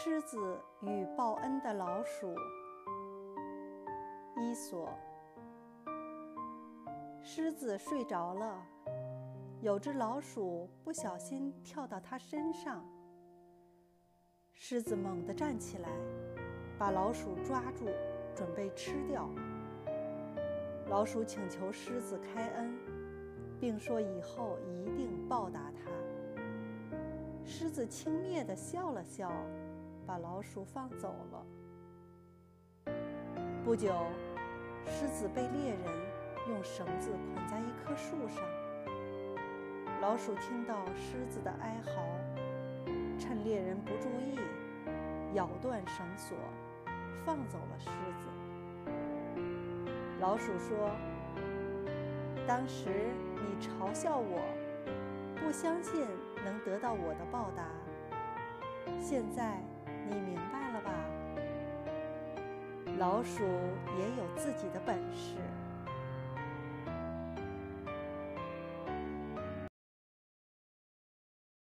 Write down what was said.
狮子与报恩的老鼠。伊索。狮子睡着了，有只老鼠不小心跳到它身上。狮子猛地站起来，把老鼠抓住，准备吃掉。老鼠请求狮子开恩，并说以后一定报答他。狮子轻蔑地笑了笑，把老鼠放走了。不久，狮子被猎人用绳子捆在一棵树上。老鼠听到狮子的哀嚎。趁猎人不注意，咬断绳索，放走了狮子。老鼠说：“当时你嘲笑我，不相信能得到我的报答。现在你明白了吧？老鼠也有自己的本事。”